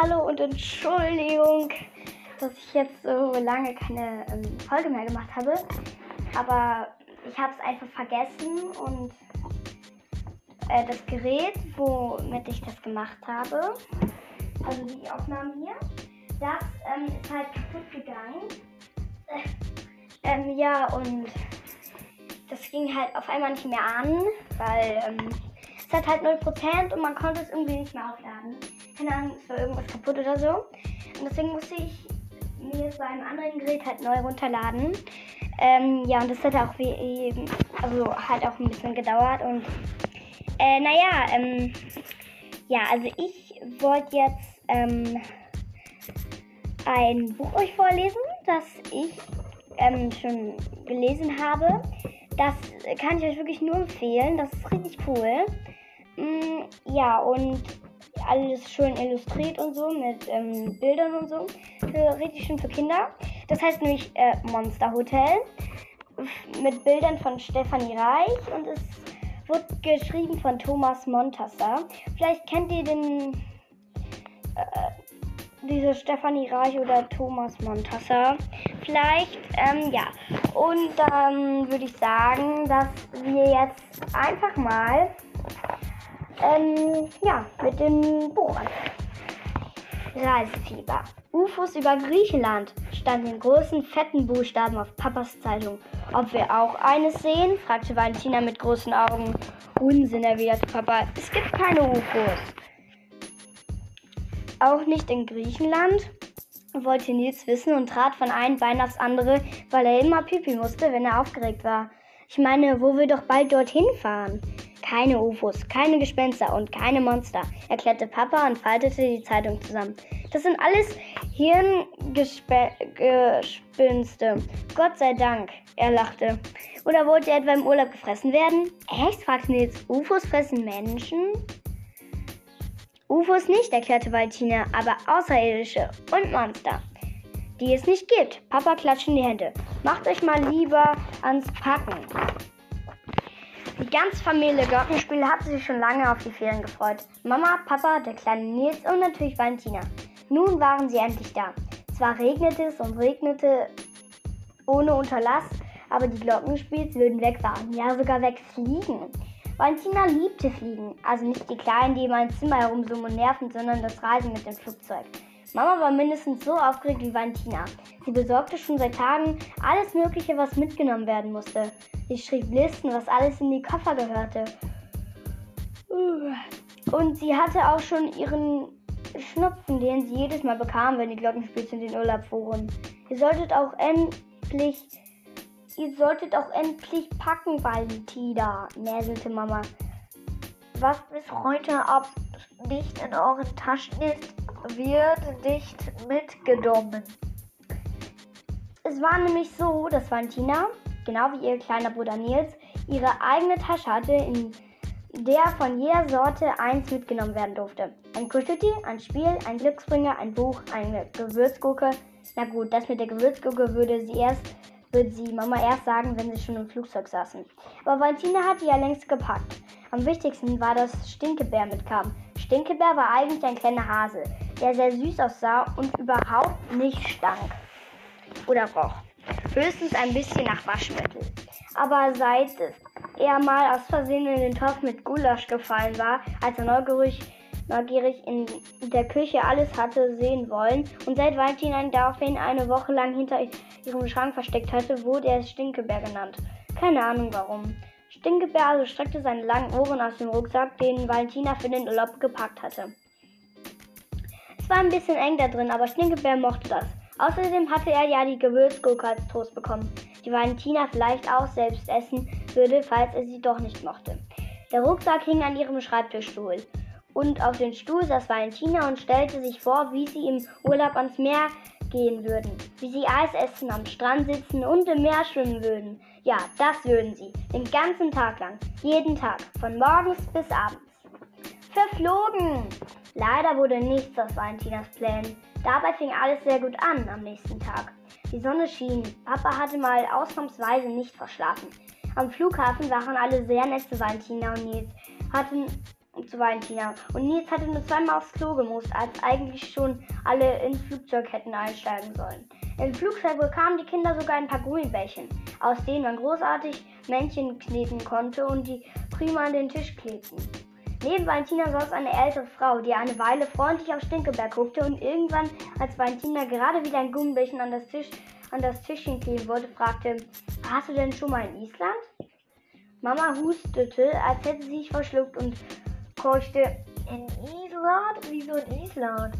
hallo und Entschuldigung, dass ich jetzt so lange keine ähm, Folge mehr gemacht habe. Aber ich habe es einfach vergessen und äh, das Gerät, womit ich das gemacht habe, also die Aufnahmen hier, das ähm, ist halt kaputt gegangen. Äh, ähm, ja, und das ging halt auf einmal nicht mehr an, weil ähm, es hat halt 0% und man konnte es irgendwie nicht mehr aufladen. Keine Ahnung, es war irgendwas kaputt oder so. Und deswegen musste ich mir es bei einem anderen Gerät halt neu runterladen. Ähm, ja, und das hat auch wie eben, also halt auch ein bisschen gedauert und äh, naja, ähm, ja, also ich wollte jetzt ähm, ein Buch euch vorlesen, das ich ähm, schon gelesen habe. Das kann ich euch wirklich nur empfehlen. Das ist richtig cool. Mm, ja, und alles schön illustriert und so mit ähm, Bildern und so. Für, richtig schön für Kinder. Das heißt nämlich äh, Monster Hotel mit Bildern von Stefanie Reich und es wird geschrieben von Thomas Montasser. Vielleicht kennt ihr den äh, diese Stefanie Reich oder Thomas Montasser. Vielleicht, ähm, ja. Und dann würde ich sagen, dass wir jetzt einfach mal ähm, ja, mit dem Buch anfangen. Reisefieber. UFOs über Griechenland stand in großen, fetten Buchstaben auf Papas Zeitung. Ob wir auch eines sehen? fragte Valentina mit großen Augen. Unsinn, erwiderte Papa. Es gibt keine UFOs. Auch nicht in Griechenland? wollte Nils wissen und trat von einem Bein aufs andere, weil er immer pipi musste, wenn er aufgeregt war. Ich meine, wo wir doch bald dorthin fahren. Keine UFOs, keine Gespenster und keine Monster, erklärte Papa und faltete die Zeitung zusammen. Das sind alles Hirngespinste. Gott sei Dank, er lachte. Oder wollte er etwa im Urlaub gefressen werden? Echt? fragte Nils. UFOs fressen Menschen? UFOs nicht, erklärte Valentina, aber Außerirdische und Monster, die es nicht gibt. Papa klatscht in die Hände. Macht euch mal lieber ans Packen. Die ganze Familie Glockenspiel hatte sich schon lange auf die Ferien gefreut. Mama, Papa, der kleine Nils und natürlich Valentina. Nun waren sie endlich da. Zwar regnete es und regnete ohne Unterlass, aber die Glockenspiels würden wegfahren, ja sogar wegfliegen. Valentina liebte Fliegen, also nicht die Kleinen, die immer im Zimmer herumsummen und nerven, sondern das Reisen mit dem Flugzeug. Mama war mindestens so aufgeregt wie Valentina. Sie besorgte schon seit Tagen alles Mögliche, was mitgenommen werden musste. Sie schrieb Listen, was alles in die Koffer gehörte. Und sie hatte auch schon ihren Schnupfen, den sie jedes Mal bekam, wenn die Glockenspiels in den Urlaub fuhren. Ihr solltet auch endlich Ihr solltet auch endlich packen, Valentina, näselte Mama. Was bis heute Abend nicht in euren Taschen ist, wird nicht mitgenommen. Es war nämlich so, dass Valentina, genau wie ihr kleiner Bruder Nils, ihre eigene Tasche hatte, in der von jeder Sorte eins mitgenommen werden durfte. Ein Kuscheltier, ein Spiel, ein Glücksbringer, ein Buch, eine Gewürzgurke. Na gut, das mit der Gewürzgurke würde sie erst würde sie Mama erst sagen, wenn sie schon im Flugzeug saßen. Aber Valentina hatte ja längst gepackt. Am wichtigsten war, dass Stinkebär mitkam. Stinkebär war eigentlich ein kleiner Hase, der sehr süß aussah und überhaupt nicht stank. Oder roch. Höchstens ein bisschen nach Waschmittel. Aber seit er mal aus Versehen in den Topf mit Gulasch gefallen war, als er neugierig neugierig in der Küche alles hatte sehen wollen und seit Valentina ihn daraufhin eine Woche lang hinter ihrem Schrank versteckt hatte, wurde er Stinkebär genannt. Keine Ahnung warum. Stinkebär also streckte seine langen Ohren aus dem Rucksack, den Valentina für den Urlaub gepackt hatte. Es war ein bisschen eng da drin, aber Stinkebär mochte das. Außerdem hatte er ja die Gewürzgurke als Toast bekommen, die Valentina vielleicht auch selbst essen würde, falls er sie doch nicht mochte. Der Rucksack hing an ihrem Schreibtischstuhl und auf den Stuhl saß Valentina und stellte sich vor, wie sie im Urlaub ans Meer gehen würden, wie sie Eis essen, am Strand sitzen und im Meer schwimmen würden. Ja, das würden sie, den ganzen Tag lang, jeden Tag, von morgens bis abends. Verflogen! Leider wurde nichts aus Valentinas Plänen. Dabei fing alles sehr gut an am nächsten Tag. Die Sonne schien. Papa hatte mal ausnahmsweise nicht verschlafen. Am Flughafen waren alle sehr nett zu Valentina und Nils, hatten zu Valentina. Und Nils hatte nur zweimal aufs Klo gemusst, als eigentlich schon alle ins Flugzeug hätten einsteigen sollen. Im Flugzeug bekamen die Kinder sogar ein paar Gummibärchen, aus denen man großartig Männchen kneten konnte und die prima an den Tisch klebten. Neben Valentina saß eine ältere Frau, die eine Weile freundlich auf Stinkeberg guckte und irgendwann, als Valentina gerade wieder ein Gummibärchen an das, Tisch, an das Tischchen kleben wollte, fragte, warst du denn schon mal in Island? Mama hustete, als hätte sie sich verschluckt und keuchte, in Island? Wieso in Island?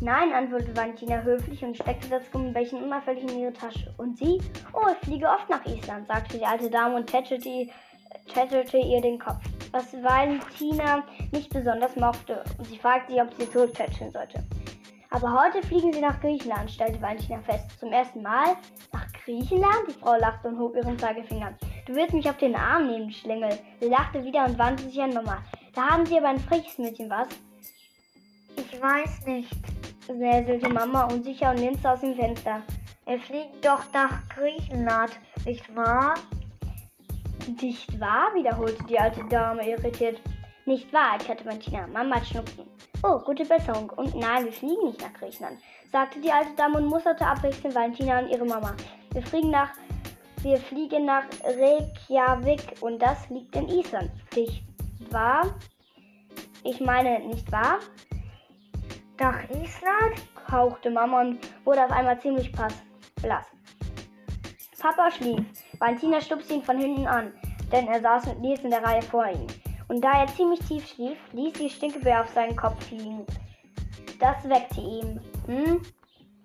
Nein, antwortete Valentina höflich und steckte das Gummibärchen unauffällig in ihre Tasche. Und sie? Oh, ich fliege oft nach Island, sagte die alte Dame und tätschelte, tätschelte ihr den Kopf was Valentina nicht besonders mochte und sie fragte sie, ob sie zurücktätscheln sollte. Aber heute fliegen sie nach Griechenland, stellte Valentina fest. Zum ersten Mal? Nach Griechenland? Die Frau lachte und hob ihren Zeigefinger. Du wirst mich auf den Arm nehmen, Schlingel. Sie lachte wieder und wandte sich an Mama. Da haben sie aber ein freches Mädchen, was? Ich weiß nicht, säselte Mama unsicher und linste aus dem Fenster. Er fliegt doch nach Griechenland, nicht wahr? Nicht wahr? wiederholte die alte Dame irritiert. Nicht wahr, erklärte Martina. Mama hat Schnupfen. Oh, gute Besserung. Und nein, wir fliegen nicht nach Griechenland, sagte die alte Dame und musterte abwechselnd Valentina und ihre Mama. Wir fliegen nach, wir fliegen nach Reykjavik und das liegt in Island. Nicht wahr? Ich meine, nicht wahr? Nach Island? hauchte Mama und wurde auf einmal ziemlich pass, blass. Papa schlief. Valentina stupste ihn von hinten an, denn er saß mit Nils in der Reihe vor ihm. Und da er ziemlich tief schlief, ließ sie Stinkebär auf seinen Kopf fliegen. Das weckte ihn. Hm?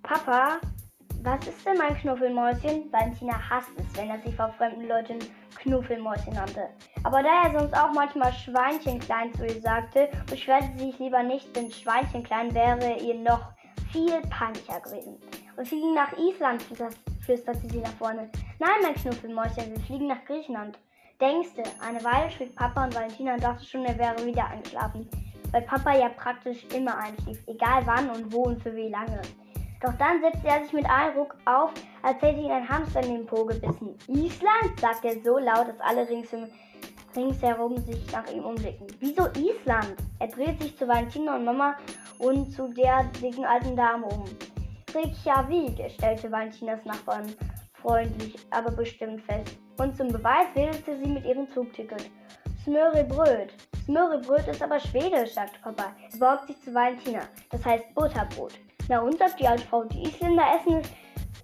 Papa, was ist denn mein Knuffelmäuschen? Valentina hasst es, wenn er sich vor fremden Leuten Knuffelmäuschen nannte. Aber da er sonst auch manchmal Schweinchenklein zu ihr sagte, beschwerte sie sich lieber nicht, denn Schweinchenklein wäre ihr noch viel peinlicher gewesen. Und sie ging nach Island, flüsterte sie nach vorne. Nein, mein Knuffelmäuschen, wir fliegen nach Griechenland. Denkste, eine Weile schwieg Papa und Valentina dachte schon, er wäre wieder eingeschlafen. Weil Papa ja praktisch immer einschlief, egal wann und wo und für wie lange. Doch dann setzte er sich mit einem Ruck auf, als hätte ihn ein Hamster in den Po gebissen. Island? sagte er so laut, dass alle ringsum, ringsherum sich nach ihm umblickten. Wieso Island? Er dreht sich zu Valentina und Mama und zu der dicken alten Dame um. Reykjavik, stellte Valentinas Nachbarn freundlich, aber bestimmt fest. Und zum Beweis wedelte sie mit ihrem Zugticket. Smörrebröt. Smörrebröt ist aber schwedisch, sagte Papa. Er beugte sich zu Valentina. Das heißt Butterbrot. Na und, sagt die alte Frau, die Isländer essen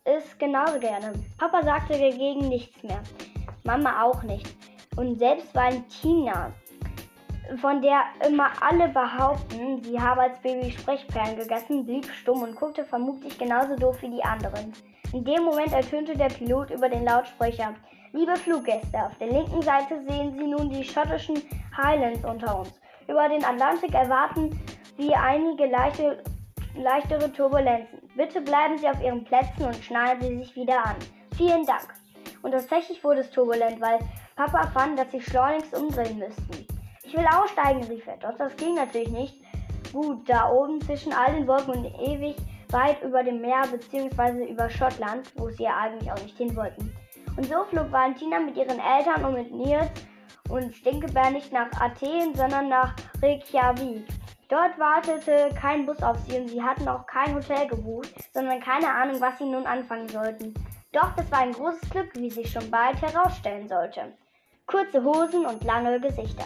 es genauso gerne. Papa sagte dagegen nichts mehr. Mama auch nicht. Und selbst Valentina, von der immer alle behaupten, sie habe als Baby Sprechperlen gegessen, blieb stumm und guckte vermutlich genauso doof wie die anderen. In dem Moment ertönte der Pilot über den Lautsprecher. Liebe Fluggäste, auf der linken Seite sehen Sie nun die schottischen Highlands unter uns. Über den Atlantik erwarten Sie einige leichte, leichtere Turbulenzen. Bitte bleiben Sie auf Ihren Plätzen und schnallen Sie sich wieder an. Vielen Dank. Und tatsächlich wurde es turbulent, weil Papa fand, dass sie schleunigst umdrehen müssten. Ich will aussteigen, rief er. Doch das ging natürlich nicht. Gut, da oben zwischen all den Wolken und ewig weit über dem Meer bzw. über Schottland, wo sie ja eigentlich auch nicht hin wollten. Und so flog Valentina mit ihren Eltern und mit Nils und Stinkebär nicht nach Athen, sondern nach Reykjavik. Dort wartete kein Bus auf sie und sie hatten auch kein Hotel gebucht, sondern keine Ahnung, was sie nun anfangen sollten. Doch das war ein großes Glück, wie sich schon bald herausstellen sollte. Kurze Hosen und lange Gesichter.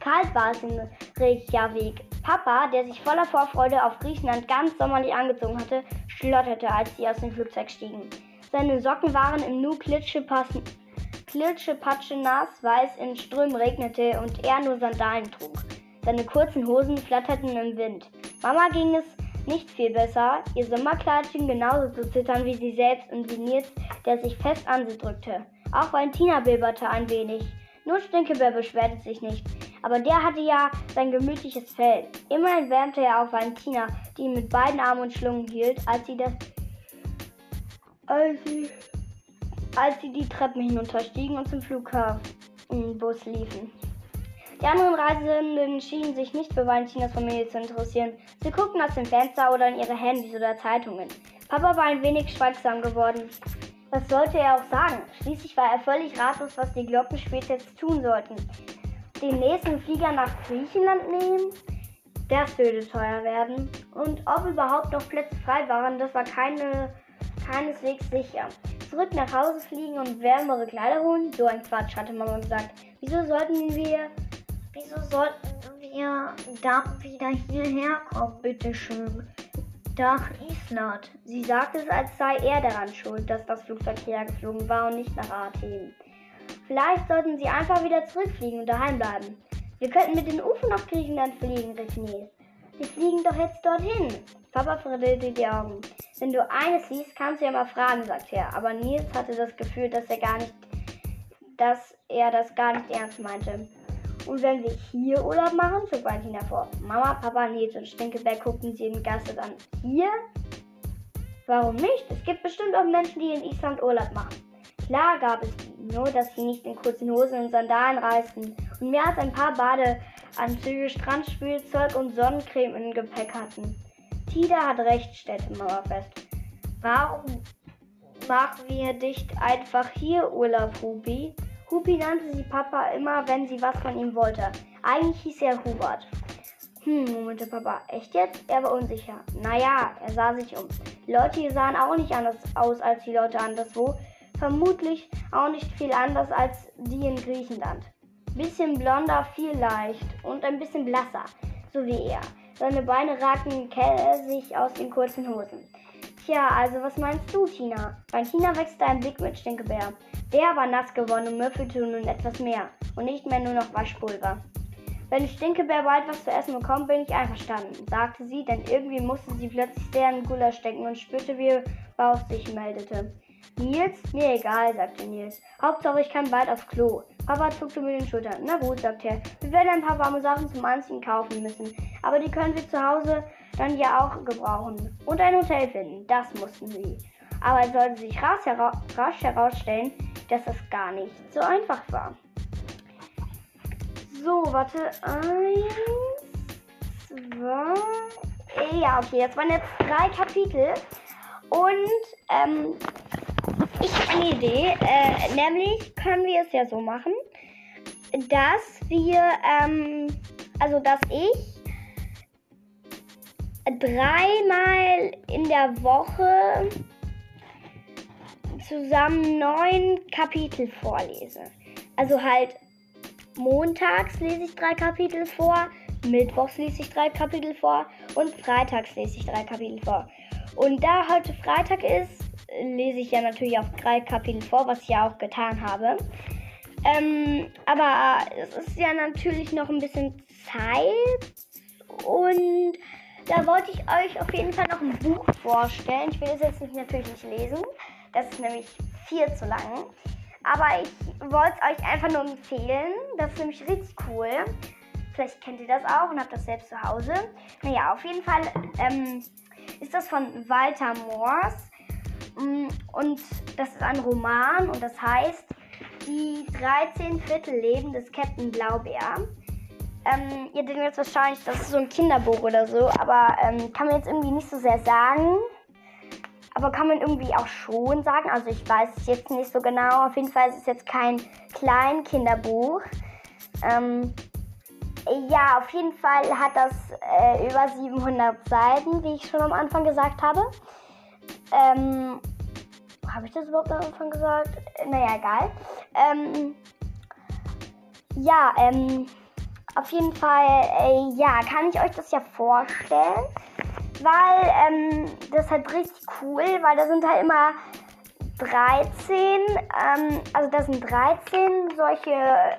Kalt war es in Reykjavik. Papa, der sich voller Vorfreude auf Griechenland ganz sommerlich angezogen hatte, schlotterte, als sie aus dem Flugzeug stiegen. Seine Socken waren im Nu klitschepatsche nass, weil es in Strömen regnete und er nur Sandalen trug. Seine kurzen Hosen flatterten im Wind. Mama ging es nicht viel besser. Ihr Sommerkleid schien genauso zu zittern wie sie selbst und wie Nils, der sich fest an sie drückte. Auch Valentina bibberte ein wenig. Nur Stinkebär beschwerte sich nicht. Aber der hatte ja sein gemütliches Fell. Immerhin wärmte er auf Valentina, die ihn mit beiden Armen und Schlungen hielt, als sie das als sie, als sie die Treppen hinunterstiegen und zum Flughafenbus liefen. Die anderen Reisenden schienen sich nicht für Valentinas Familie zu interessieren. Sie guckten aus dem Fenster oder in ihre Handys oder Zeitungen. Papa war ein wenig schweigsam geworden. Was sollte er auch sagen? Schließlich war er völlig ratlos, was die Glockenspiels jetzt tun sollten. den nächsten Flieger nach Griechenland nehmen? Das würde teuer werden. Und ob überhaupt noch Plätze frei waren, das war keine, keineswegs sicher. Zurück nach Hause fliegen und wärmere Kleider holen? So ein Quatsch, hatte Mama gesagt. Wieso sollten wir. Wieso sollten wir dann wieder hierher kommen, bitteschön? Nach Island. Sie sagte es, als sei er daran schuld, dass das Flugzeug hergeflogen war und nicht nach Athen. Vielleicht sollten sie einfach wieder zurückfliegen und daheim bleiben. Wir könnten mit den UFO nach Griechenland fliegen, rief Nils. Wir fliegen doch jetzt dorthin. Papa verdrehte die Augen. Wenn du eines siehst, kannst du ja mal fragen, sagte er. Aber Nils hatte das Gefühl, dass er gar nicht, dass er das gar nicht ernst meinte. Und wenn wir hier Urlaub machen, zog Valentina vor. Mama, Papa, Nils und Stinkeberg guckten sie entgeistert an. Hier? Warum nicht? Es gibt bestimmt auch Menschen, die in Island Urlaub machen. Klar gab es die, nur dass sie nicht in kurzen Hosen und Sandalen reisten und mehr als ein paar Badeanzüge, Strandspielzeug und Sonnencreme im Gepäck hatten. Tida hat recht, stellte Mama fest. Warum machen wir nicht einfach hier Urlaub, Hubi? Hubi nannte sie Papa immer, wenn sie was von ihm wollte. Eigentlich hieß er Hubert. Hm, murmelte Papa. Echt jetzt? Er war unsicher. Naja, er sah sich um. Die Leute hier sahen auch nicht anders aus als die Leute anderswo. Vermutlich auch nicht viel anders als die in Griechenland. Bisschen blonder, viel leicht und ein bisschen blasser, so wie er. Seine Beine ragten käsig aus den kurzen Hosen. Tja, also was meinst du, Tina? Bei Tina wächst ein Blick mit Stinkebär. Der war nass geworden und müffelte nun etwas mehr und nicht mehr nur noch Waschpulver. Wenn Stinkebär bald was zu essen bekommt, bin ich einverstanden, sagte sie, denn irgendwie musste sie plötzlich sehr in Gulasch stecken und spürte, wie Bauch sich meldete. Nils? Mir egal, sagte Nils. Hauptsache ich kann bald aufs Klo. Papa zuckte mit den Schultern. Na gut, sagte er. Wir werden ein paar warme Sachen zum Anziehen kaufen müssen. Aber die können wir zu Hause dann ja auch gebrauchen. Und ein Hotel finden. Das mussten sie. Aber es sollte sich rasch, hera rasch herausstellen, dass das gar nicht so einfach war. So, warte. Eins, zwei. Ja, okay, das waren jetzt drei Kapitel. Und ähm, ich habe eine Idee. Äh, nämlich können wir es ja so machen, dass wir, ähm, also dass ich dreimal in der Woche zusammen neun Kapitel vorlese. Also halt montags lese ich drei Kapitel vor, mittwochs lese ich drei Kapitel vor und freitags lese ich drei Kapitel vor. Und da heute Freitag ist, lese ich ja natürlich auch drei Kapitel vor, was ich ja auch getan habe. Ähm, aber es ist ja natürlich noch ein bisschen Zeit und da wollte ich euch auf jeden Fall noch ein Buch vorstellen. Ich will es jetzt nicht, natürlich nicht lesen, das ist nämlich viel zu lang. Aber ich wollte es euch einfach nur empfehlen. Das ist nämlich richtig cool. Vielleicht kennt ihr das auch und habt das selbst zu Hause. Naja, auf jeden Fall ähm, ist das von Walter Moors. Mm, und das ist ein Roman und das heißt Die 13 Viertel Leben des Captain Blaubeer. Ähm, ihr denkt jetzt wahrscheinlich, das ist so ein Kinderbuch oder so, aber ähm, kann man jetzt irgendwie nicht so sehr sagen. Aber kann man irgendwie auch schon sagen. Also ich weiß es jetzt nicht so genau. Auf jeden Fall ist es jetzt kein klein Kinderbuch. Ähm, ja, auf jeden Fall hat das äh, über 700 Seiten, wie ich schon am Anfang gesagt habe. Ähm, habe ich das überhaupt am Anfang gesagt? Naja, egal. Ähm, ja, ähm, auf jeden Fall, äh, ja, kann ich euch das ja vorstellen. Weil, ähm, das ist halt richtig cool, weil da sind halt immer 13, ähm, also das sind 13 solche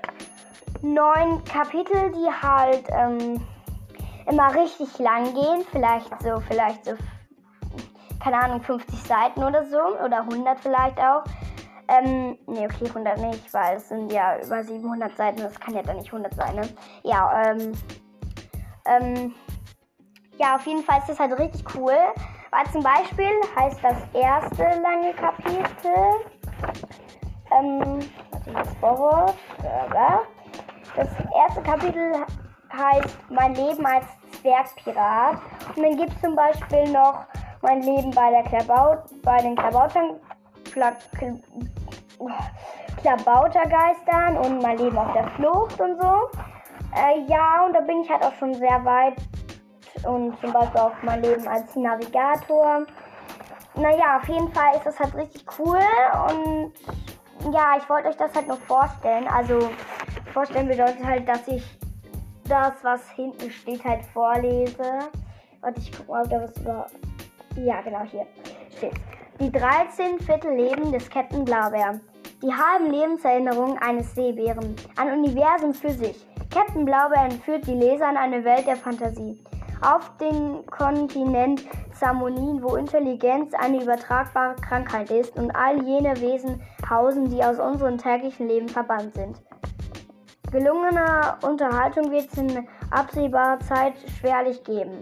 neun Kapitel, die halt, ähm, immer richtig lang gehen. Vielleicht so, vielleicht so keine Ahnung, 50 Seiten oder so. Oder 100 vielleicht auch. Ähm, nee, okay, 100 nicht, weil es sind ja über 700 Seiten. Das kann ja dann nicht 100 sein, ne? Ja, ähm, ähm, ja, auf jeden Fall ist das halt richtig cool. Weil zum Beispiel heißt das erste lange Kapitel, ähm, warte, jetzt Vorwort, das erste Kapitel heißt Mein Leben als Zwergpirat. Und dann gibt es zum Beispiel noch mein Leben bei der Klabaut, bei den Klabautern, Kla, Klabautergeistern und mein Leben auf der Flucht und so. Äh, ja, und da bin ich halt auch schon sehr weit. Und zum Beispiel auch mein Leben als Navigator. Naja, auf jeden Fall ist das halt richtig cool. Und ja, ich wollte euch das halt nur vorstellen. Also, vorstellen bedeutet halt, dass ich das, was hinten steht, halt vorlese. Und ich gucke mal, ob da was über. Ja, genau hier steht. Die 13 Viertelleben des Captain Blaubeer. Die halben Lebenserinnerungen eines Seebären. Ein Universum für sich. Captain Blaubeer entführt die Leser in eine Welt der Fantasie. Auf den Kontinent Samonin, wo Intelligenz eine übertragbare Krankheit ist und all jene Wesen hausen, die aus unserem täglichen Leben verbannt sind. Gelungene Unterhaltung wird es in absehbarer Zeit schwerlich geben.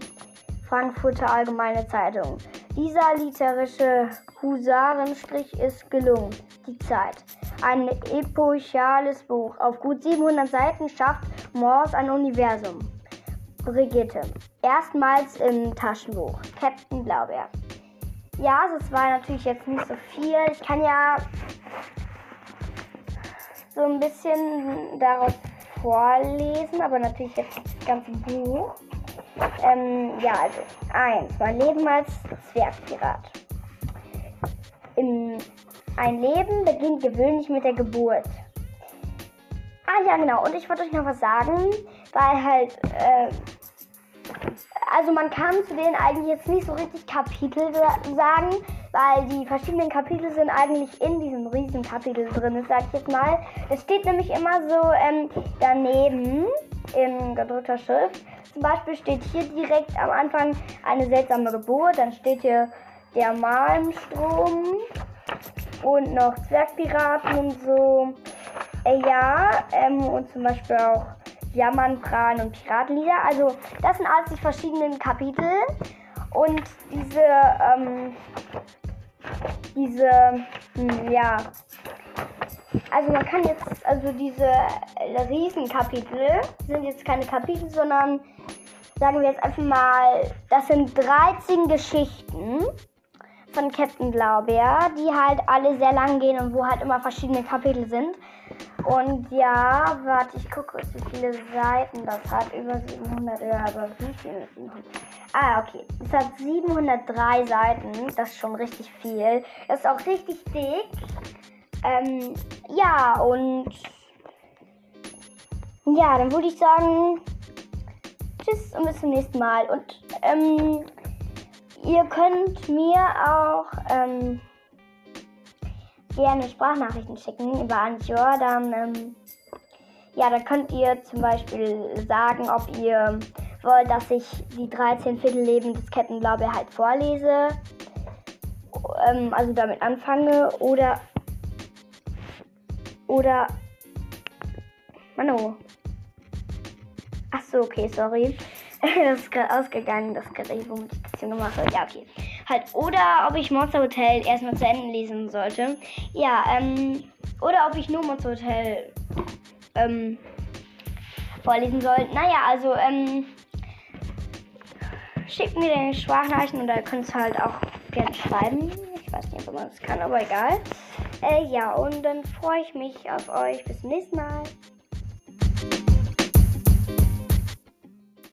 Frankfurter Allgemeine Zeitung. Dieser literarische Husarenstrich ist gelungen. Die Zeit. Ein epochales Buch. Auf gut 700 Seiten schafft Morse ein Universum. Brigitte. Erstmals im Taschenbuch. Captain Blaubeer. Ja, das war natürlich jetzt nicht so viel. Ich kann ja so ein bisschen daraus vorlesen, aber natürlich jetzt das ganze Buch. Ähm, ja, also eins. Mein Leben als Zwergpirat. Im, ein Leben beginnt gewöhnlich mit der Geburt. Ah ja, genau. Und ich wollte euch noch was sagen, weil halt, äh, also man kann zu denen eigentlich jetzt nicht so richtig Kapitel sagen, weil die verschiedenen Kapitel sind eigentlich in diesem riesen Kapitel drin, sag ich jetzt mal. Es steht nämlich immer so ähm, daneben in gedruckter Schrift. Zum Beispiel steht hier direkt am Anfang eine seltsame Geburt, dann steht hier der Malmstrom und noch Zwergpiraten und so. Äh, ja, ähm, und zum Beispiel auch Jammern, Prahlen und Piratenlieder. Also das sind alles die verschiedenen Kapitel. Und diese, ähm, diese, hm, ja, also man kann jetzt, also diese äh, Riesenkapitel sind jetzt keine Kapitel, sondern sagen wir jetzt einfach mal, das sind 13 Geschichten von Captain Blaubeer, die halt alle sehr lang gehen und wo halt immer verschiedene Kapitel sind. Und ja, warte, ich gucke wie viele Seiten das hat. Über 700, ja, aber wie viele? Ah, okay. Es hat 703 Seiten. Das ist schon richtig viel. Das ist auch richtig dick. Ähm, ja, und ja, dann würde ich sagen, tschüss und bis zum nächsten Mal. Und ähm, ihr könnt mir auch ähm, gerne Sprachnachrichten schicken über Anchor. Dann, ähm, ja, da könnt ihr zum Beispiel sagen, ob ihr wollt, dass ich die 13 Viertelleben des Kettenblaube halt vorlese. Ähm, also damit anfange. Oder oder. Mano. Ach so, okay, sorry. das ist gerade ausgegangen, das Gerät, womit ich das hier gemacht habe. Ja, okay. Halt, oder ob ich Monster Hotel erstmal zu Ende lesen sollte. Ja, ähm. Oder ob ich nur Monster Hotel ähm, vorlesen soll. Naja, also, ähm. Schickt mir den Sprachnachrichten oder ihr könnt es halt auch gerne schreiben. Ich weiß nicht, ob man das kann, aber egal. Äh, ja, und dann freue ich mich auf euch. Bis zum nächsten Mal.